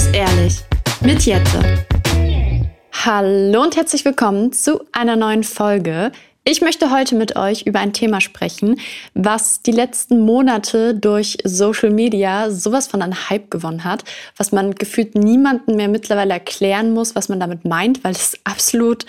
muss ehrlich mit Jette. Hallo und herzlich willkommen zu einer neuen Folge. Ich möchte heute mit euch über ein Thema sprechen, was die letzten Monate durch Social Media sowas von an Hype gewonnen hat, was man gefühlt niemanden mehr mittlerweile erklären muss, was man damit meint, weil es absolut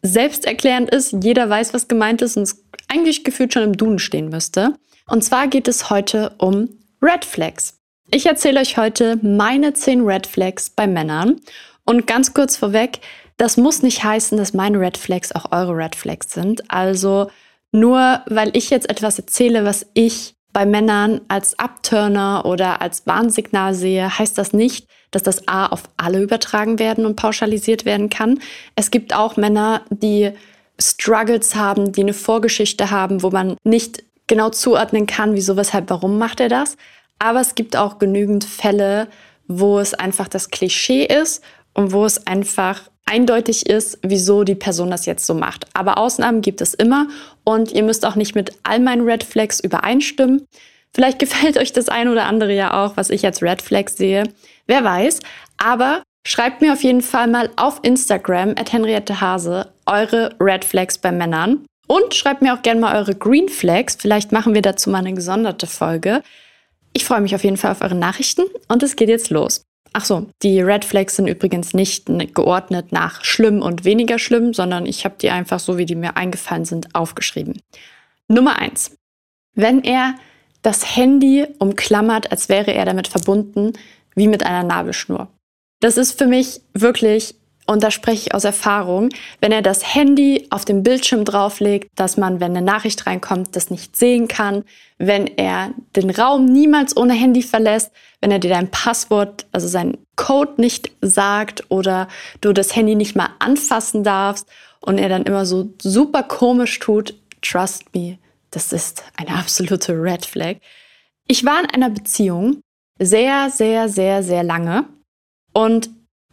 selbsterklärend ist. Jeder weiß, was gemeint ist und es eigentlich gefühlt schon im Duden stehen müsste. Und zwar geht es heute um Red Flags. Ich erzähle euch heute meine 10 Red Flags bei Männern. Und ganz kurz vorweg, das muss nicht heißen, dass meine Red Flags auch eure Red Flags sind. Also nur weil ich jetzt etwas erzähle, was ich bei Männern als Abturner oder als Warnsignal sehe, heißt das nicht, dass das A auf alle übertragen werden und pauschalisiert werden kann. Es gibt auch Männer, die Struggles haben, die eine Vorgeschichte haben, wo man nicht genau zuordnen kann, wieso, weshalb, warum macht er das. Aber es gibt auch genügend Fälle, wo es einfach das Klischee ist und wo es einfach eindeutig ist, wieso die Person das jetzt so macht. Aber Ausnahmen gibt es immer und ihr müsst auch nicht mit all meinen Red Flags übereinstimmen. Vielleicht gefällt euch das ein oder andere ja auch, was ich als Red Flags sehe. Wer weiß. Aber schreibt mir auf jeden Fall mal auf Instagram at Henriette Hase eure Red Flags bei Männern. Und schreibt mir auch gerne mal eure Green Flags. Vielleicht machen wir dazu mal eine gesonderte Folge. Ich freue mich auf jeden Fall auf eure Nachrichten und es geht jetzt los. Ach so, die Red Flags sind übrigens nicht geordnet nach schlimm und weniger schlimm, sondern ich habe die einfach so, wie die mir eingefallen sind, aufgeschrieben. Nummer eins: Wenn er das Handy umklammert, als wäre er damit verbunden, wie mit einer Nabelschnur. Das ist für mich wirklich und da spreche ich aus Erfahrung, wenn er das Handy auf dem Bildschirm drauflegt, dass man, wenn eine Nachricht reinkommt, das nicht sehen kann, wenn er den Raum niemals ohne Handy verlässt, wenn er dir dein Passwort, also seinen Code nicht sagt oder du das Handy nicht mal anfassen darfst und er dann immer so super komisch tut, trust me, das ist eine absolute Red Flag. Ich war in einer Beziehung sehr, sehr, sehr, sehr lange und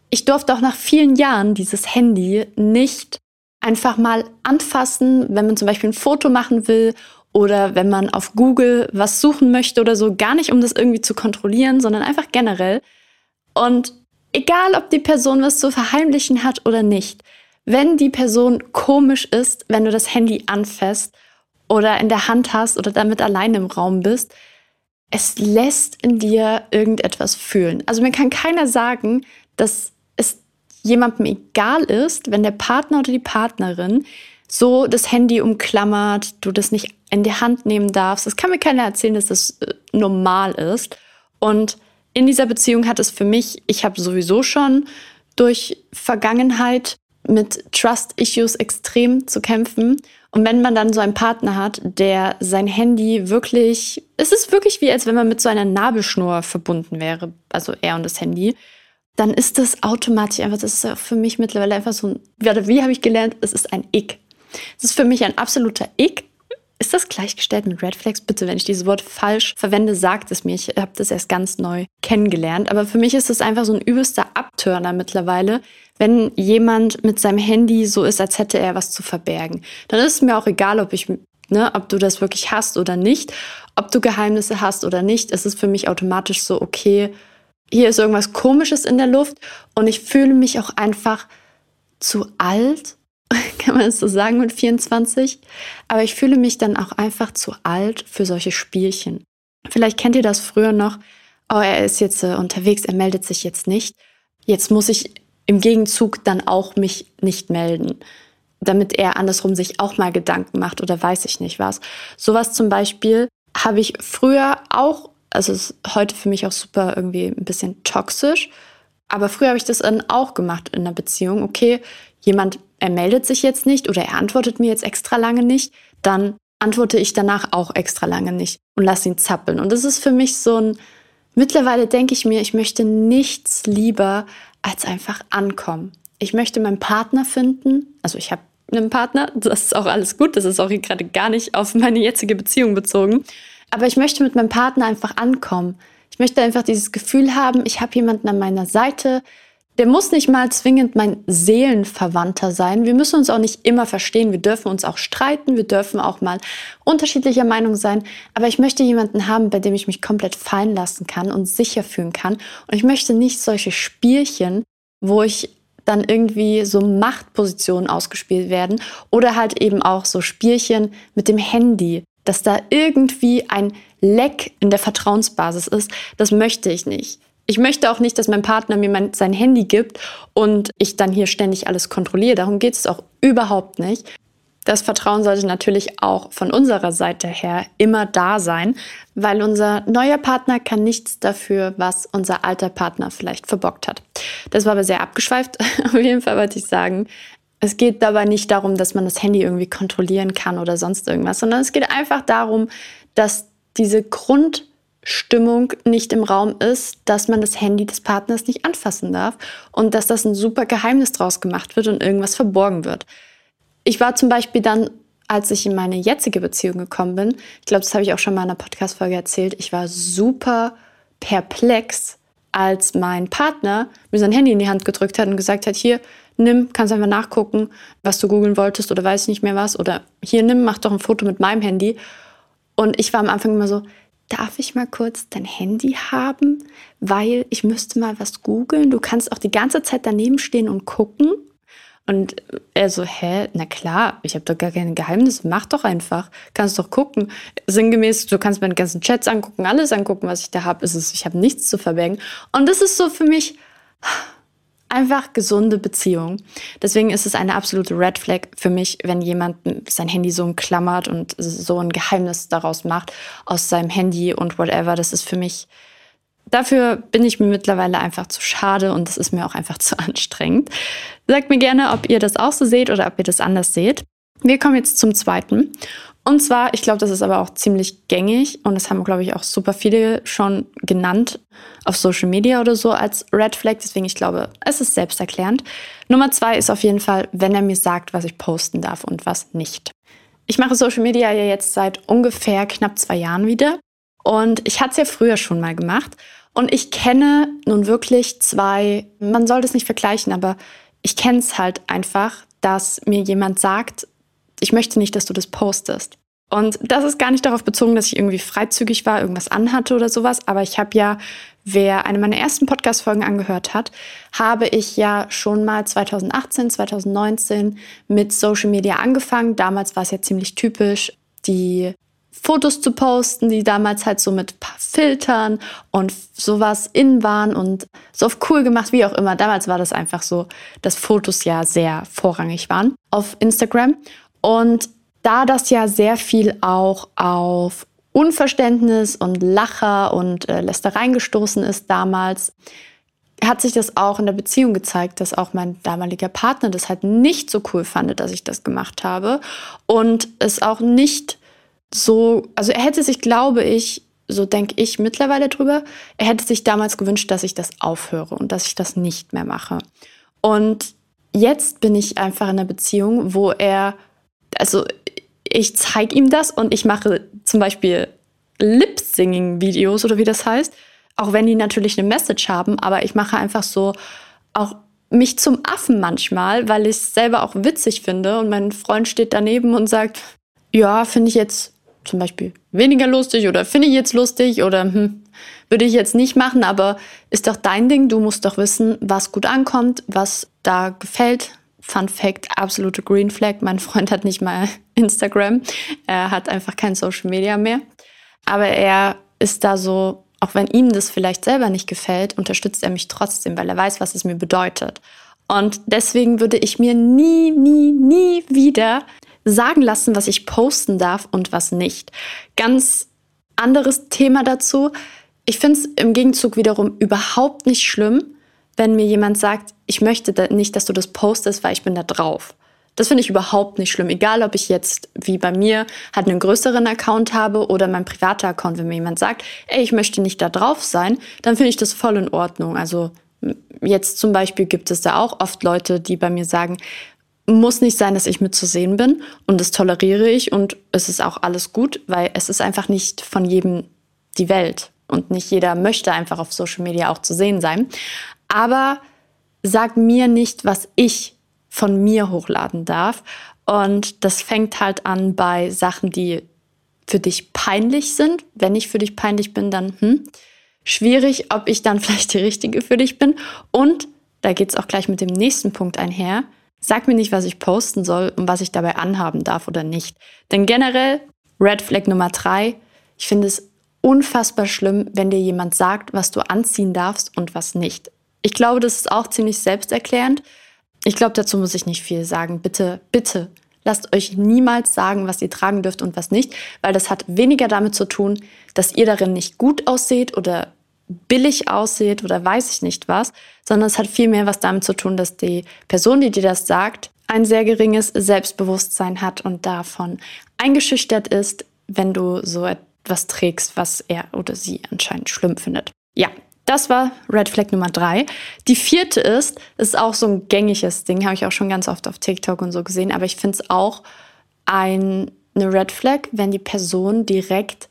ich durfte auch nach vielen Jahren dieses Handy nicht einfach mal anfassen, wenn man zum Beispiel ein Foto machen will oder wenn man auf Google was suchen möchte oder so, gar nicht um das irgendwie zu kontrollieren, sondern einfach generell. Und egal, ob die Person was zu verheimlichen hat oder nicht, wenn die Person komisch ist, wenn du das Handy anfasst oder in der Hand hast oder damit alleine im Raum bist, es lässt in dir irgendetwas fühlen. Also mir kann keiner sagen, dass jemandem egal ist, wenn der Partner oder die Partnerin so das Handy umklammert, du das nicht in die Hand nehmen darfst. Das kann mir keiner erzählen, dass das äh, normal ist. Und in dieser Beziehung hat es für mich, ich habe sowieso schon durch Vergangenheit mit Trust-Issues extrem zu kämpfen. Und wenn man dann so einen Partner hat, der sein Handy wirklich, es ist wirklich wie, als wenn man mit so einer Nabelschnur verbunden wäre, also er und das Handy dann ist das automatisch einfach, das ist für mich mittlerweile einfach so ein, wie habe ich gelernt, es ist ein Ick. Es ist für mich ein absoluter Ick. Ist das gleichgestellt mit Red Flags? Bitte, wenn ich dieses Wort falsch verwende, sagt es mir. Ich habe das erst ganz neu kennengelernt. Aber für mich ist es einfach so ein übelster Abturner mittlerweile, wenn jemand mit seinem Handy so ist, als hätte er was zu verbergen. Dann ist es mir auch egal, ob ich Ne, ob du das wirklich hast oder nicht, ob du Geheimnisse hast oder nicht, es ist für mich automatisch so, okay, hier ist irgendwas Komisches in der Luft und ich fühle mich auch einfach zu alt, kann man es so sagen mit 24, aber ich fühle mich dann auch einfach zu alt für solche Spielchen. Vielleicht kennt ihr das früher noch, oh, er ist jetzt äh, unterwegs, er meldet sich jetzt nicht. Jetzt muss ich im Gegenzug dann auch mich nicht melden, damit er andersrum sich auch mal Gedanken macht oder weiß ich nicht was. Sowas zum Beispiel habe ich früher auch also ist heute für mich auch super irgendwie ein bisschen toxisch. Aber früher habe ich das dann auch gemacht in einer Beziehung. Okay, jemand, er meldet sich jetzt nicht oder er antwortet mir jetzt extra lange nicht, dann antworte ich danach auch extra lange nicht und lasse ihn zappeln. Und das ist für mich so ein, mittlerweile denke ich mir, ich möchte nichts lieber als einfach ankommen. Ich möchte meinen Partner finden. Also ich habe einen Partner, das ist auch alles gut, das ist auch gerade gar nicht auf meine jetzige Beziehung bezogen. Aber ich möchte mit meinem Partner einfach ankommen. Ich möchte einfach dieses Gefühl haben, ich habe jemanden an meiner Seite, der muss nicht mal zwingend mein Seelenverwandter sein. Wir müssen uns auch nicht immer verstehen. Wir dürfen uns auch streiten. Wir dürfen auch mal unterschiedlicher Meinung sein. Aber ich möchte jemanden haben, bei dem ich mich komplett fallen lassen kann und sicher fühlen kann. Und ich möchte nicht solche Spielchen, wo ich dann irgendwie so Machtpositionen ausgespielt werden oder halt eben auch so Spielchen mit dem Handy, dass da irgendwie ein Leck in der Vertrauensbasis ist. Das möchte ich nicht. Ich möchte auch nicht, dass mein Partner mir mein, sein Handy gibt und ich dann hier ständig alles kontrolliere. Darum geht es auch überhaupt nicht. Das Vertrauen sollte natürlich auch von unserer Seite her immer da sein, weil unser neuer Partner kann nichts dafür, was unser alter Partner vielleicht verbockt hat. Das war aber sehr abgeschweift. Auf jeden Fall wollte ich sagen, es geht dabei nicht darum, dass man das Handy irgendwie kontrollieren kann oder sonst irgendwas, sondern es geht einfach darum, dass diese Grund Stimmung nicht im Raum ist, dass man das Handy des Partners nicht anfassen darf und dass das ein super Geheimnis draus gemacht wird und irgendwas verborgen wird. Ich war zum Beispiel dann, als ich in meine jetzige Beziehung gekommen bin, ich glaube, das habe ich auch schon mal in einer Podcast-Folge erzählt, ich war super perplex, als mein Partner mir sein Handy in die Hand gedrückt hat und gesagt hat, hier, nimm, kannst einfach nachgucken, was du googeln wolltest oder weiß nicht mehr was oder hier, nimm, mach doch ein Foto mit meinem Handy. Und ich war am Anfang immer so, darf ich mal kurz dein Handy haben? Weil ich müsste mal was googeln. Du kannst auch die ganze Zeit daneben stehen und gucken. Und er so, hä, na klar, ich habe doch gar keine Geheimnisse, mach doch einfach, kannst doch gucken. Sinngemäß, du kannst meine ganzen Chats angucken, alles angucken, was ich da habe. Ich habe nichts zu verbergen. Und das ist so für mich, einfach gesunde Beziehung. Deswegen ist es eine absolute Red Flag für mich, wenn jemand sein Handy so klammert und so ein Geheimnis daraus macht aus seinem Handy und whatever. Das ist für mich, dafür bin ich mir mittlerweile einfach zu schade und das ist mir auch einfach zu anstrengend. Sagt mir gerne, ob ihr das auch so seht oder ob ihr das anders seht. Wir kommen jetzt zum zweiten. Und zwar, ich glaube, das ist aber auch ziemlich gängig und das haben, glaube ich, auch super viele schon genannt auf Social Media oder so als Red Flag. Deswegen, ich glaube, es ist selbsterklärend. Nummer zwei ist auf jeden Fall, wenn er mir sagt, was ich posten darf und was nicht. Ich mache Social Media ja jetzt seit ungefähr knapp zwei Jahren wieder und ich hatte es ja früher schon mal gemacht. Und ich kenne nun wirklich zwei, man soll das nicht vergleichen, aber ich kenne es halt einfach, dass mir jemand sagt, ich möchte nicht, dass du das postest. Und das ist gar nicht darauf bezogen, dass ich irgendwie freizügig war, irgendwas anhatte oder sowas. Aber ich habe ja, wer eine meiner ersten Podcast-Folgen angehört hat, habe ich ja schon mal 2018, 2019 mit Social Media angefangen. Damals war es ja ziemlich typisch, die Fotos zu posten, die damals halt so mit Filtern und sowas in waren und so auf cool gemacht, wie auch immer. Damals war das einfach so, dass Fotos ja sehr vorrangig waren auf Instagram. Und da das ja sehr viel auch auf Unverständnis und Lacher und äh, Lästereien gestoßen ist damals, hat sich das auch in der Beziehung gezeigt, dass auch mein damaliger Partner das halt nicht so cool fand, dass ich das gemacht habe und es auch nicht so, also er hätte sich, glaube ich, so denke ich mittlerweile drüber, er hätte sich damals gewünscht, dass ich das aufhöre und dass ich das nicht mehr mache. Und jetzt bin ich einfach in einer Beziehung, wo er also ich zeige ihm das und ich mache zum Beispiel Lip-Singing-Videos oder wie das heißt, auch wenn die natürlich eine Message haben, aber ich mache einfach so auch mich zum Affen manchmal, weil ich es selber auch witzig finde und mein Freund steht daneben und sagt, ja, finde ich jetzt zum Beispiel weniger lustig oder finde ich jetzt lustig oder hm, würde ich jetzt nicht machen, aber ist doch dein Ding, du musst doch wissen, was gut ankommt, was da gefällt, Fun Fact, absolute Green Flag. Mein Freund hat nicht mal Instagram. Er hat einfach kein Social Media mehr. Aber er ist da so, auch wenn ihm das vielleicht selber nicht gefällt, unterstützt er mich trotzdem, weil er weiß, was es mir bedeutet. Und deswegen würde ich mir nie, nie, nie wieder sagen lassen, was ich posten darf und was nicht. Ganz anderes Thema dazu. Ich finde es im Gegenzug wiederum überhaupt nicht schlimm, wenn mir jemand sagt, ich möchte nicht, dass du das postest, weil ich bin da drauf. Das finde ich überhaupt nicht schlimm. Egal, ob ich jetzt, wie bei mir, halt einen größeren Account habe oder mein privater Account. Wenn mir jemand sagt, ey, ich möchte nicht da drauf sein, dann finde ich das voll in Ordnung. Also jetzt zum Beispiel gibt es da auch oft Leute, die bei mir sagen, muss nicht sein, dass ich mit zu sehen bin und das toleriere ich und es ist auch alles gut, weil es ist einfach nicht von jedem die Welt und nicht jeder möchte einfach auf Social Media auch zu sehen sein. Aber sag mir nicht, was ich von mir hochladen darf. Und das fängt halt an bei Sachen, die für dich peinlich sind. Wenn ich für dich peinlich bin, dann hm, schwierig, ob ich dann vielleicht die Richtige für dich bin. Und da geht es auch gleich mit dem nächsten Punkt einher. Sag mir nicht, was ich posten soll und was ich dabei anhaben darf oder nicht. Denn generell, Red Flag Nummer drei, ich finde es unfassbar schlimm, wenn dir jemand sagt, was du anziehen darfst und was nicht. Ich glaube, das ist auch ziemlich selbsterklärend. Ich glaube, dazu muss ich nicht viel sagen. Bitte, bitte, lasst euch niemals sagen, was ihr tragen dürft und was nicht, weil das hat weniger damit zu tun, dass ihr darin nicht gut ausseht oder billig aussieht oder weiß ich nicht was, sondern es hat viel mehr was damit zu tun, dass die Person, die dir das sagt, ein sehr geringes Selbstbewusstsein hat und davon eingeschüchtert ist, wenn du so etwas trägst, was er oder sie anscheinend schlimm findet. Ja, das war Red Flag Nummer drei. Die vierte ist, ist auch so ein gängiges Ding, habe ich auch schon ganz oft auf TikTok und so gesehen, aber ich finde es auch ein, eine Red Flag, wenn die Person direkt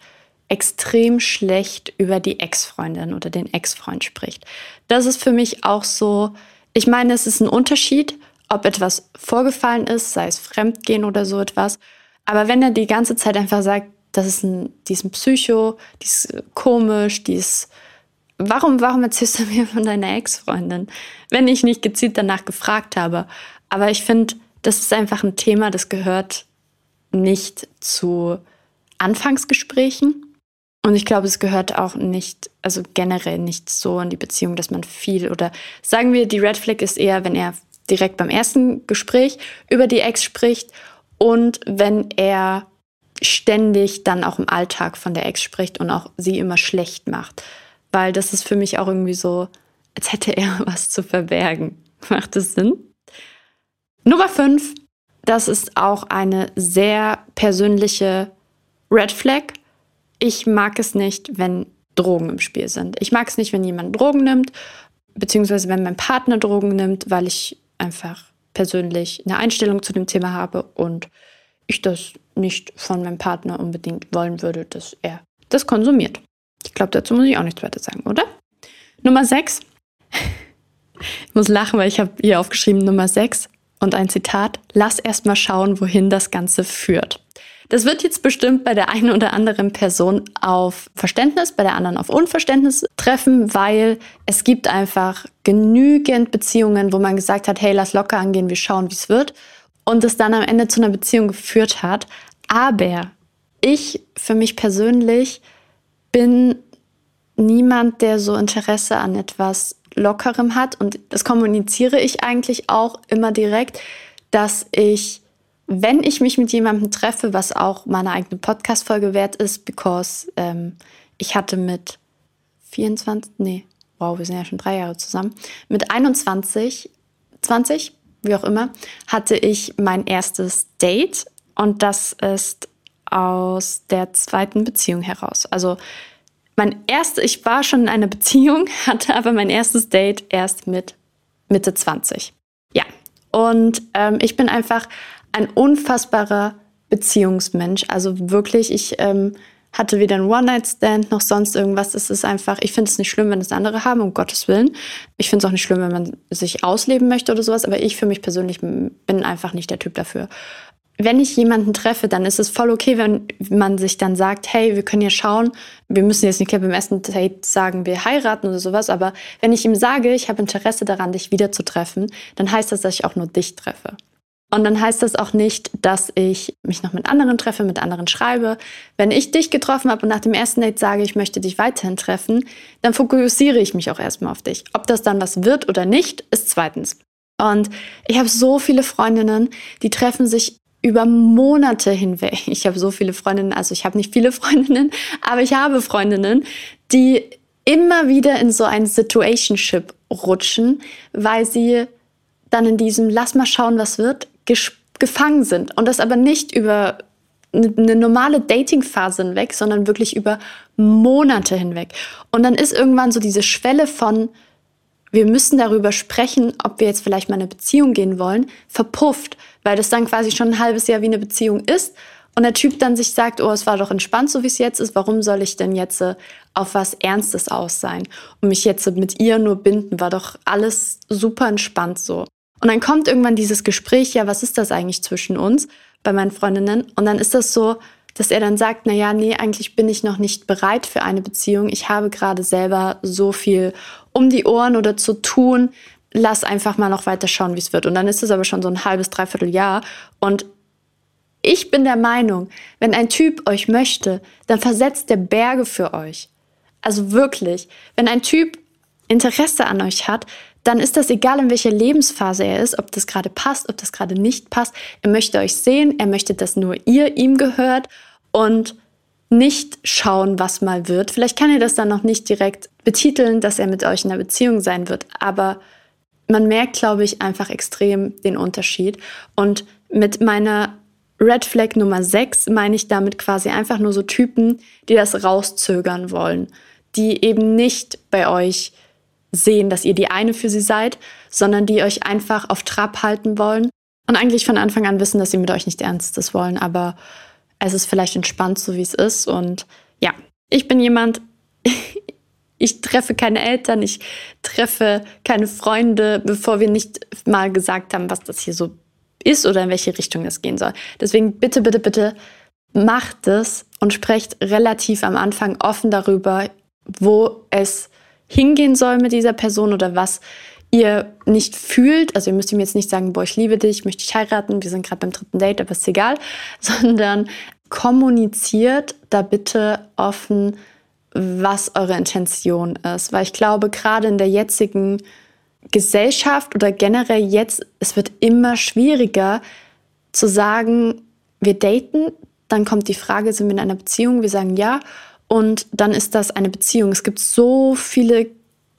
extrem schlecht über die Ex-Freundin oder den Ex-Freund spricht. Das ist für mich auch so, ich meine, es ist ein Unterschied, ob etwas vorgefallen ist, sei es Fremdgehen oder so etwas. Aber wenn er die ganze Zeit einfach sagt, das ist ein, die ist ein Psycho, die ist komisch, die ist. Warum, warum erzählst du mir von deiner Ex-Freundin? Wenn ich nicht gezielt danach gefragt habe. Aber ich finde, das ist einfach ein Thema, das gehört nicht zu Anfangsgesprächen. Und ich glaube, es gehört auch nicht, also generell nicht so in die Beziehung, dass man viel oder sagen wir, die Red Flag ist eher, wenn er direkt beim ersten Gespräch über die Ex spricht und wenn er ständig dann auch im Alltag von der Ex spricht und auch sie immer schlecht macht. Weil das ist für mich auch irgendwie so, als hätte er was zu verbergen. Macht das Sinn? Nummer 5, das ist auch eine sehr persönliche Red Flag ich mag es nicht, wenn Drogen im Spiel sind. Ich mag es nicht, wenn jemand Drogen nimmt, beziehungsweise wenn mein Partner Drogen nimmt, weil ich einfach persönlich eine Einstellung zu dem Thema habe und ich das nicht von meinem Partner unbedingt wollen würde, dass er das konsumiert. Ich glaube, dazu muss ich auch nichts weiter sagen, oder? Nummer 6. Ich muss lachen, weil ich habe hier aufgeschrieben Nummer 6 und ein Zitat. Lass erst mal schauen, wohin das Ganze führt. Das wird jetzt bestimmt bei der einen oder anderen Person auf Verständnis, bei der anderen auf Unverständnis treffen, weil es gibt einfach genügend Beziehungen, wo man gesagt hat, hey, lass locker angehen, wir schauen, wie es wird. Und es dann am Ende zu einer Beziehung geführt hat. Aber ich für mich persönlich bin niemand, der so Interesse an etwas Lockerem hat. Und das kommuniziere ich eigentlich auch immer direkt, dass ich wenn ich mich mit jemandem treffe, was auch meine eigene Podcast-Folge wert ist, because ähm, ich hatte mit 24, nee, wow, wir sind ja schon drei Jahre zusammen, mit 21, 20, wie auch immer, hatte ich mein erstes Date und das ist aus der zweiten Beziehung heraus. Also mein erstes, ich war schon in einer Beziehung, hatte aber mein erstes Date erst mit Mitte 20. Ja, und ähm, ich bin einfach ein unfassbarer Beziehungsmensch. Also wirklich, ich ähm, hatte weder einen One-Night-Stand noch sonst irgendwas. Es ist einfach, ich finde es nicht schlimm, wenn es andere haben, um Gottes Willen. Ich finde es auch nicht schlimm, wenn man sich ausleben möchte oder sowas, aber ich für mich persönlich bin einfach nicht der Typ dafür. Wenn ich jemanden treffe, dann ist es voll okay, wenn man sich dann sagt, hey, wir können ja schauen, wir müssen jetzt nicht beim ersten Date sagen, wir heiraten oder sowas, aber wenn ich ihm sage, ich habe Interesse daran, dich wiederzutreffen, dann heißt das, dass ich auch nur dich treffe. Und dann heißt das auch nicht, dass ich mich noch mit anderen treffe, mit anderen schreibe. Wenn ich dich getroffen habe und nach dem ersten Date sage, ich möchte dich weiterhin treffen, dann fokussiere ich mich auch erstmal auf dich. Ob das dann was wird oder nicht, ist zweitens. Und ich habe so viele Freundinnen, die treffen sich über Monate hinweg. Ich habe so viele Freundinnen, also ich habe nicht viele Freundinnen, aber ich habe Freundinnen, die immer wieder in so ein Situationship rutschen, weil sie dann in diesem Lass mal schauen, was wird, gefangen sind und das aber nicht über eine normale Dating-Phase hinweg, sondern wirklich über Monate hinweg. Und dann ist irgendwann so diese Schwelle von, wir müssen darüber sprechen, ob wir jetzt vielleicht mal eine Beziehung gehen wollen, verpufft, weil das dann quasi schon ein halbes Jahr wie eine Beziehung ist. und der Typ dann sich sagt, oh, es war doch entspannt, so wie es jetzt ist, warum soll ich denn jetzt äh, auf was Ernstes aus sein und mich jetzt mit ihr nur binden, war doch alles super entspannt so. Und dann kommt irgendwann dieses Gespräch, ja, was ist das eigentlich zwischen uns bei meinen Freundinnen? Und dann ist das so, dass er dann sagt, na ja, nee, eigentlich bin ich noch nicht bereit für eine Beziehung. Ich habe gerade selber so viel um die Ohren oder zu tun. Lass einfach mal noch weiter schauen, wie es wird. Und dann ist es aber schon so ein halbes, dreiviertel Jahr. Und ich bin der Meinung, wenn ein Typ euch möchte, dann versetzt der Berge für euch. Also wirklich, wenn ein Typ Interesse an euch hat, dann ist das egal, in welcher Lebensphase er ist, ob das gerade passt, ob das gerade nicht passt. Er möchte euch sehen, er möchte, dass nur ihr ihm gehört und nicht schauen, was mal wird. Vielleicht kann er das dann noch nicht direkt betiteln, dass er mit euch in einer Beziehung sein wird, aber man merkt, glaube ich, einfach extrem den Unterschied. Und mit meiner Red Flag Nummer 6 meine ich damit quasi einfach nur so Typen, die das rauszögern wollen, die eben nicht bei euch sehen, dass ihr die eine für sie seid, sondern die euch einfach auf Trab halten wollen und eigentlich von Anfang an wissen, dass sie mit euch nicht Ernstes wollen, aber es ist vielleicht entspannt, so wie es ist. Und ja, ich bin jemand, ich treffe keine Eltern, ich treffe keine Freunde, bevor wir nicht mal gesagt haben, was das hier so ist oder in welche Richtung es gehen soll. Deswegen bitte, bitte, bitte macht es und sprecht relativ am Anfang offen darüber, wo es hingehen soll mit dieser Person oder was ihr nicht fühlt, also ihr müsst ihm jetzt nicht sagen, boah, ich liebe dich, möchte ich heiraten, wir sind gerade beim dritten Date, aber ist egal, sondern kommuniziert da bitte offen, was eure Intention ist, weil ich glaube, gerade in der jetzigen Gesellschaft oder generell jetzt, es wird immer schwieriger zu sagen, wir daten, dann kommt die Frage, sind wir in einer Beziehung, wir sagen ja und dann ist das eine Beziehung. Es gibt so viele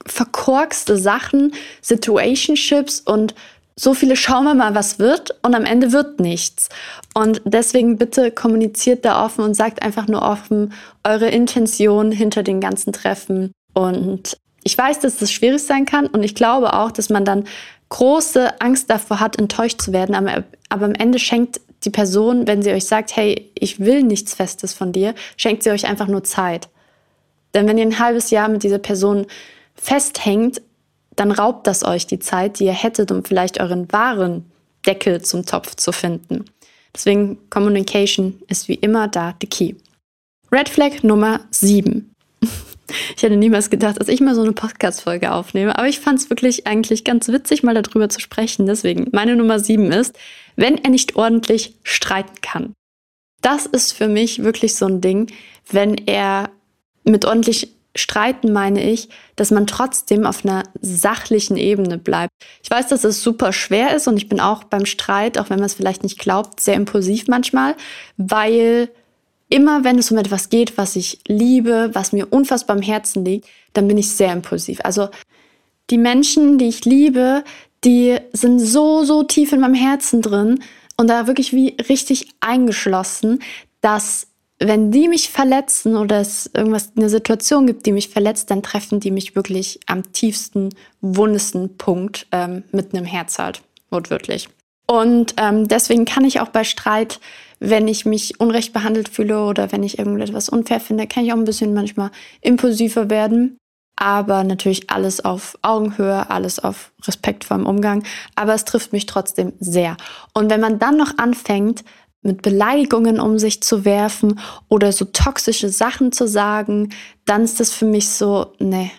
verkorkste Sachen, Situationships und so viele schauen wir mal, was wird und am Ende wird nichts. Und deswegen bitte kommuniziert da offen und sagt einfach nur offen eure Intention hinter den ganzen Treffen. Und ich weiß, dass das schwierig sein kann und ich glaube auch, dass man dann große Angst davor hat, enttäuscht zu werden. Aber, aber am Ende schenkt die Person, wenn sie euch sagt, hey, ich will nichts Festes von dir, schenkt sie euch einfach nur Zeit. Denn wenn ihr ein halbes Jahr mit dieser Person festhängt, dann raubt das euch die Zeit, die ihr hättet, um vielleicht euren wahren Deckel zum Topf zu finden. Deswegen Communication ist wie immer da the key. Red Flag Nummer 7. Ich hätte niemals gedacht, dass ich mal so eine Podcast-Folge aufnehme, aber ich fand es wirklich eigentlich ganz witzig, mal darüber zu sprechen. Deswegen, meine Nummer 7 ist, wenn er nicht ordentlich streiten kann. Das ist für mich wirklich so ein Ding, wenn er mit ordentlich streiten meine ich, dass man trotzdem auf einer sachlichen Ebene bleibt. Ich weiß, dass es super schwer ist und ich bin auch beim Streit, auch wenn man es vielleicht nicht glaubt, sehr impulsiv manchmal, weil immer wenn es um etwas geht, was ich liebe, was mir unfassbar am Herzen liegt, dann bin ich sehr impulsiv. Also die Menschen, die ich liebe, die sind so, so tief in meinem Herzen drin und da wirklich wie richtig eingeschlossen, dass wenn die mich verletzen oder es irgendwas, eine Situation gibt, die mich verletzt, dann treffen die mich wirklich am tiefsten, wundesten Punkt ähm, mit einem Herz halt, wortwörtlich. Und ähm, deswegen kann ich auch bei Streit, wenn ich mich unrecht behandelt fühle oder wenn ich irgendetwas unfair finde, kann ich auch ein bisschen manchmal impulsiver werden aber natürlich alles auf Augenhöhe, alles auf respektvollem Umgang. Aber es trifft mich trotzdem sehr. Und wenn man dann noch anfängt, mit Beleidigungen um sich zu werfen oder so toxische Sachen zu sagen, dann ist das für mich so, ne.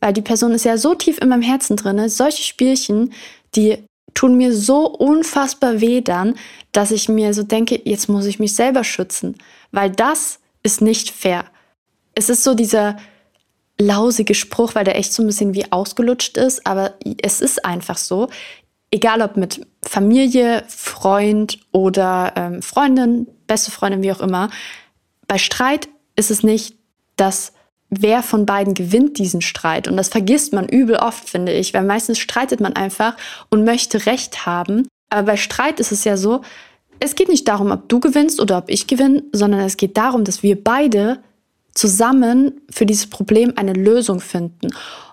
Weil die Person ist ja so tief in meinem Herzen drin. Solche Spielchen, die tun mir so unfassbar weh dann, dass ich mir so denke, jetzt muss ich mich selber schützen. Weil das ist nicht fair. Es ist so dieser, lausige Spruch, weil der echt so ein bisschen wie ausgelutscht ist, aber es ist einfach so. Egal ob mit Familie, Freund oder ähm, Freundin, beste Freundin, wie auch immer. Bei Streit ist es nicht, dass wer von beiden gewinnt diesen Streit. Und das vergisst man übel oft, finde ich, weil meistens streitet man einfach und möchte Recht haben. Aber bei Streit ist es ja so, es geht nicht darum, ob du gewinnst oder ob ich gewinne, sondern es geht darum, dass wir beide zusammen für dieses Problem eine Lösung finden.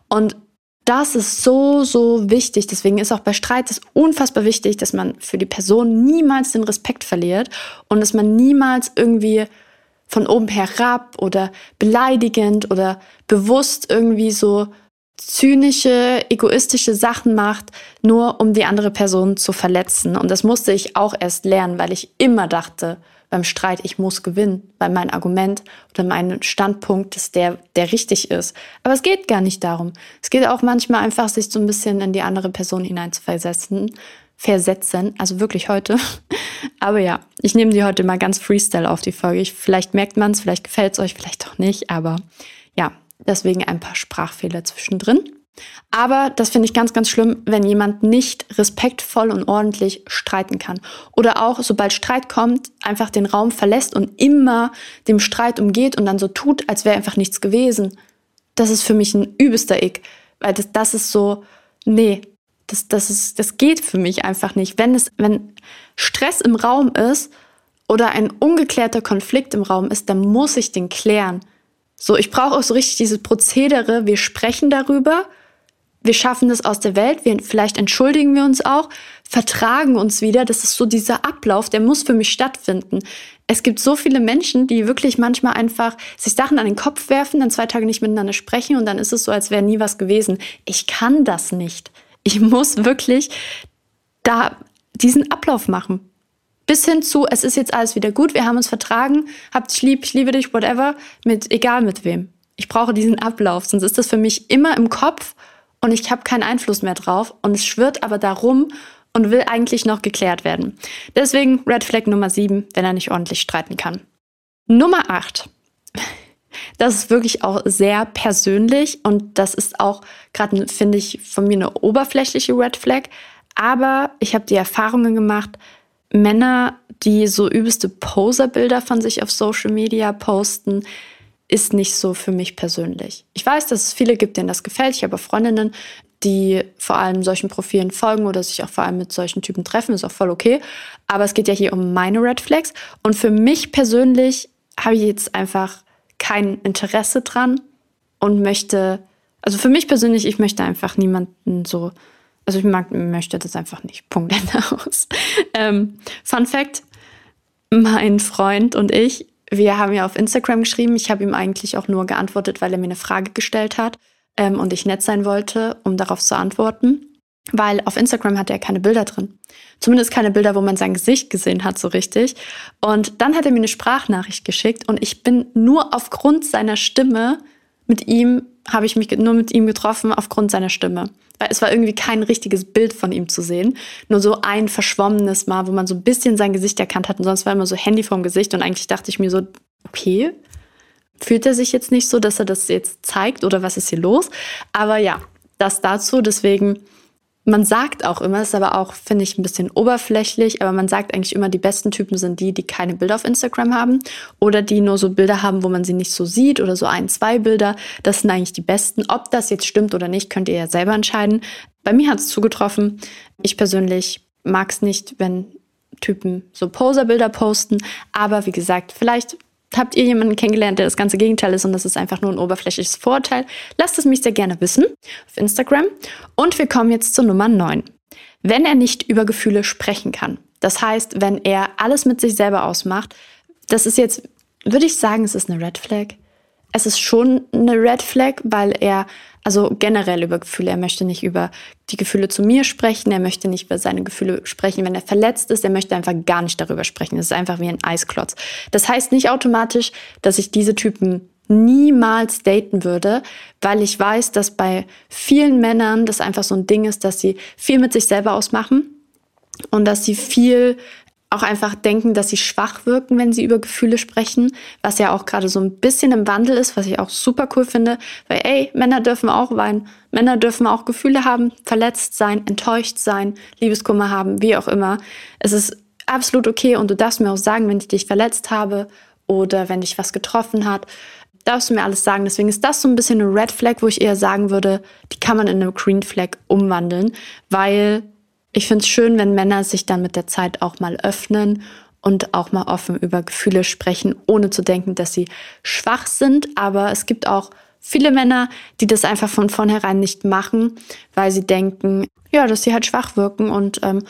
Und das ist so, so wichtig. Deswegen ist auch bei Streit es unfassbar wichtig, dass man für die Person niemals den Respekt verliert und dass man niemals irgendwie von oben herab oder beleidigend oder bewusst irgendwie so zynische, egoistische Sachen macht, nur um die andere Person zu verletzen. Und das musste ich auch erst lernen, weil ich immer dachte beim Streit, ich muss gewinnen, weil mein Argument oder mein Standpunkt ist der, der richtig ist. Aber es geht gar nicht darum. Es geht auch manchmal einfach, sich so ein bisschen in die andere Person hineinzuversetzen. Versetzen, also wirklich heute. Aber ja, ich nehme die heute mal ganz Freestyle auf die Folge. Ich, vielleicht merkt man es, vielleicht gefällt es euch, vielleicht auch nicht. Aber ja, Deswegen ein paar Sprachfehler zwischendrin. Aber das finde ich ganz, ganz schlimm, wenn jemand nicht respektvoll und ordentlich streiten kann. Oder auch, sobald Streit kommt, einfach den Raum verlässt und immer dem Streit umgeht und dann so tut, als wäre einfach nichts gewesen. Das ist für mich ein übelster Ick. Weil das, das ist so, nee, das, das, ist, das geht für mich einfach nicht. Wenn, es, wenn Stress im Raum ist oder ein ungeklärter Konflikt im Raum ist, dann muss ich den klären. So, ich brauche auch so richtig dieses Prozedere. Wir sprechen darüber. Wir schaffen das aus der Welt. Wir, vielleicht entschuldigen wir uns auch, vertragen uns wieder. Das ist so dieser Ablauf, der muss für mich stattfinden. Es gibt so viele Menschen, die wirklich manchmal einfach sich Sachen an den Kopf werfen, dann zwei Tage nicht miteinander sprechen und dann ist es so, als wäre nie was gewesen. Ich kann das nicht. Ich muss wirklich da diesen Ablauf machen. Bis hin zu, es ist jetzt alles wieder gut, wir haben uns vertragen, habt dich lieb, ich liebe dich, whatever, mit egal mit wem. Ich brauche diesen Ablauf, sonst ist das für mich immer im Kopf und ich habe keinen Einfluss mehr drauf und es schwirrt aber darum und will eigentlich noch geklärt werden. Deswegen Red Flag Nummer 7, wenn er nicht ordentlich streiten kann. Nummer 8. Das ist wirklich auch sehr persönlich und das ist auch gerade, finde ich, von mir eine oberflächliche Red Flag. Aber ich habe die Erfahrungen gemacht, Männer, die so übelste Poserbilder von sich auf Social Media posten, ist nicht so für mich persönlich. Ich weiß, dass es viele gibt, denen das gefällt. Ich habe Freundinnen, die vor allem solchen Profilen folgen oder sich auch vor allem mit solchen Typen treffen, ist auch voll okay. Aber es geht ja hier um meine Red Flags. Und für mich persönlich habe ich jetzt einfach kein Interesse dran und möchte, also für mich persönlich, ich möchte einfach niemanden so also ich mag, möchte das einfach nicht. Punkt Ende aus. Ähm, Fun Fact: Mein Freund und ich, wir haben ja auf Instagram geschrieben. Ich habe ihm eigentlich auch nur geantwortet, weil er mir eine Frage gestellt hat ähm, und ich nett sein wollte, um darauf zu antworten. Weil auf Instagram hat er keine Bilder drin. Zumindest keine Bilder, wo man sein Gesicht gesehen hat, so richtig. Und dann hat er mir eine Sprachnachricht geschickt und ich bin nur aufgrund seiner Stimme mit ihm, habe ich mich nur mit ihm getroffen, aufgrund seiner Stimme weil es war irgendwie kein richtiges Bild von ihm zu sehen. Nur so ein verschwommenes Mal, wo man so ein bisschen sein Gesicht erkannt hat und sonst war immer so Handy vorm Gesicht und eigentlich dachte ich mir so, okay, fühlt er sich jetzt nicht so, dass er das jetzt zeigt oder was ist hier los? Aber ja, das dazu, deswegen man sagt auch immer, ist aber auch, finde ich, ein bisschen oberflächlich, aber man sagt eigentlich immer, die besten Typen sind die, die keine Bilder auf Instagram haben oder die nur so Bilder haben, wo man sie nicht so sieht oder so ein, zwei Bilder. Das sind eigentlich die besten. Ob das jetzt stimmt oder nicht, könnt ihr ja selber entscheiden. Bei mir hat es zugetroffen. Ich persönlich mag es nicht, wenn Typen so Poserbilder posten, aber wie gesagt, vielleicht Habt ihr jemanden kennengelernt, der das ganze Gegenteil ist und das ist einfach nur ein oberflächliches Vorurteil? Lasst es mich sehr gerne wissen auf Instagram. Und wir kommen jetzt zu Nummer 9. Wenn er nicht über Gefühle sprechen kann. Das heißt, wenn er alles mit sich selber ausmacht, das ist jetzt, würde ich sagen, es ist eine Red Flag. Es ist schon eine Red Flag, weil er also generell über Gefühle. Er möchte nicht über die Gefühle zu mir sprechen. Er möchte nicht über seine Gefühle sprechen, wenn er verletzt ist. Er möchte einfach gar nicht darüber sprechen. Es ist einfach wie ein Eisklotz. Das heißt nicht automatisch, dass ich diese Typen niemals daten würde, weil ich weiß, dass bei vielen Männern das einfach so ein Ding ist, dass sie viel mit sich selber ausmachen und dass sie viel auch einfach denken, dass sie schwach wirken, wenn sie über Gefühle sprechen, was ja auch gerade so ein bisschen im Wandel ist, was ich auch super cool finde, weil ey, Männer dürfen auch weinen, Männer dürfen auch Gefühle haben, verletzt sein, enttäuscht sein, Liebeskummer haben, wie auch immer. Es ist absolut okay und du darfst mir auch sagen, wenn ich dich verletzt habe oder wenn dich was getroffen hat, darfst du mir alles sagen. Deswegen ist das so ein bisschen eine Red Flag, wo ich eher sagen würde, die kann man in eine Green Flag umwandeln, weil ich finde es schön, wenn Männer sich dann mit der Zeit auch mal öffnen und auch mal offen über Gefühle sprechen, ohne zu denken, dass sie schwach sind. Aber es gibt auch viele Männer, die das einfach von vornherein nicht machen, weil sie denken, ja, dass sie halt schwach wirken und ähm,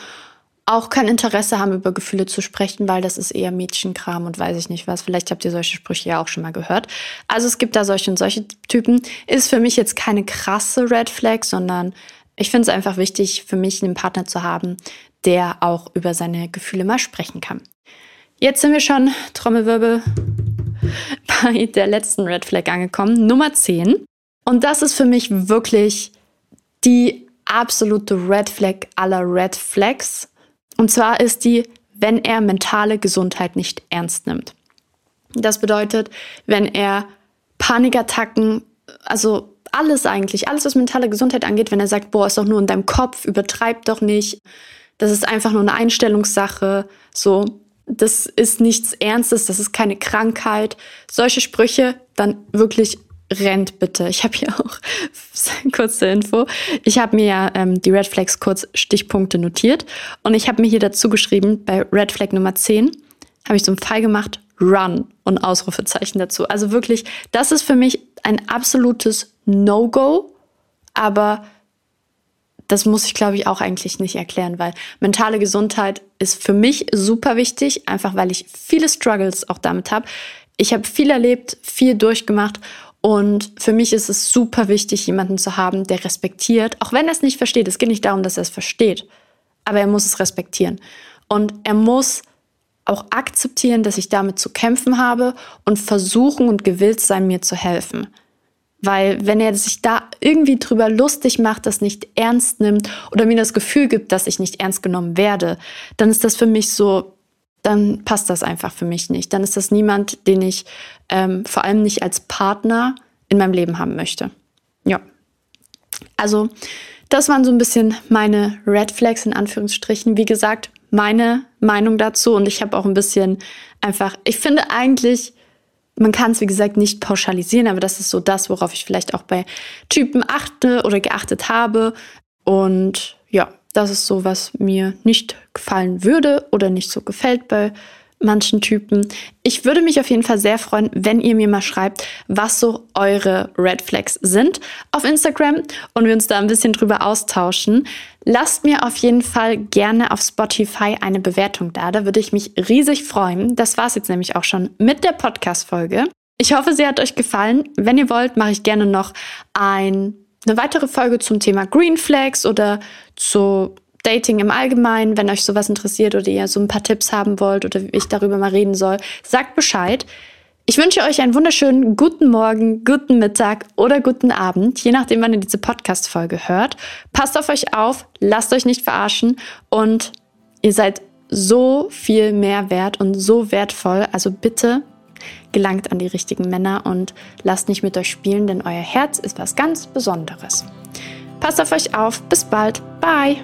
auch kein Interesse haben, über Gefühle zu sprechen, weil das ist eher Mädchenkram und weiß ich nicht was. Vielleicht habt ihr solche Sprüche ja auch schon mal gehört. Also es gibt da solche und solche Typen. Ist für mich jetzt keine krasse Red Flag, sondern ich finde es einfach wichtig, für mich einen Partner zu haben, der auch über seine Gefühle mal sprechen kann. Jetzt sind wir schon, Trommelwirbel, bei der letzten Red Flag angekommen, Nummer 10. Und das ist für mich wirklich die absolute Red Flag aller Red Flags. Und zwar ist die, wenn er mentale Gesundheit nicht ernst nimmt. Das bedeutet, wenn er Panikattacken, also alles eigentlich, alles, was mentale Gesundheit angeht, wenn er sagt, boah, ist doch nur in deinem Kopf, übertreib doch nicht, das ist einfach nur eine Einstellungssache, so, das ist nichts Ernstes, das ist keine Krankheit. Solche Sprüche, dann wirklich rennt bitte. Ich habe hier auch kurze Info. Ich habe mir ja ähm, die Red Flags kurz Stichpunkte notiert und ich habe mir hier dazu geschrieben, bei Red Flag Nummer 10 habe ich so einen Fall gemacht, Run und Ausrufezeichen dazu. Also wirklich, das ist für mich ein absolutes No-Go, aber das muss ich, glaube ich, auch eigentlich nicht erklären, weil mentale Gesundheit ist für mich super wichtig, einfach weil ich viele Struggles auch damit habe. Ich habe viel erlebt, viel durchgemacht und für mich ist es super wichtig, jemanden zu haben, der respektiert, auch wenn er es nicht versteht. Es geht nicht darum, dass er es versteht, aber er muss es respektieren. Und er muss auch akzeptieren, dass ich damit zu kämpfen habe und versuchen und gewillt sein, mir zu helfen. Weil wenn er sich da irgendwie drüber lustig macht, das nicht ernst nimmt oder mir das Gefühl gibt, dass ich nicht ernst genommen werde, dann ist das für mich so, dann passt das einfach für mich nicht. Dann ist das niemand, den ich ähm, vor allem nicht als Partner in meinem Leben haben möchte. Ja. Also, das waren so ein bisschen meine Red Flags in Anführungsstrichen. Wie gesagt, meine Meinung dazu und ich habe auch ein bisschen einfach, ich finde eigentlich, man kann es, wie gesagt, nicht pauschalisieren, aber das ist so das, worauf ich vielleicht auch bei Typen achte oder geachtet habe. Und ja, das ist so, was mir nicht gefallen würde oder nicht so gefällt bei manchen Typen. Ich würde mich auf jeden Fall sehr freuen, wenn ihr mir mal schreibt, was so eure Red Flags sind auf Instagram und wir uns da ein bisschen drüber austauschen. Lasst mir auf jeden Fall gerne auf Spotify eine Bewertung da. Da würde ich mich riesig freuen. Das war es jetzt nämlich auch schon mit der Podcast-Folge. Ich hoffe, sie hat euch gefallen. Wenn ihr wollt, mache ich gerne noch ein, eine weitere Folge zum Thema Green Flags oder zu Dating im Allgemeinen, wenn euch sowas interessiert oder ihr so ein paar Tipps haben wollt oder wie ich darüber mal reden soll, sagt Bescheid. Ich wünsche euch einen wunderschönen guten Morgen, guten Mittag oder guten Abend, je nachdem, wann ihr diese Podcast-Folge hört. Passt auf euch auf, lasst euch nicht verarschen und ihr seid so viel mehr wert und so wertvoll. Also bitte gelangt an die richtigen Männer und lasst nicht mit euch spielen, denn euer Herz ist was ganz Besonderes. Passt auf euch auf. Bis bald. Bye.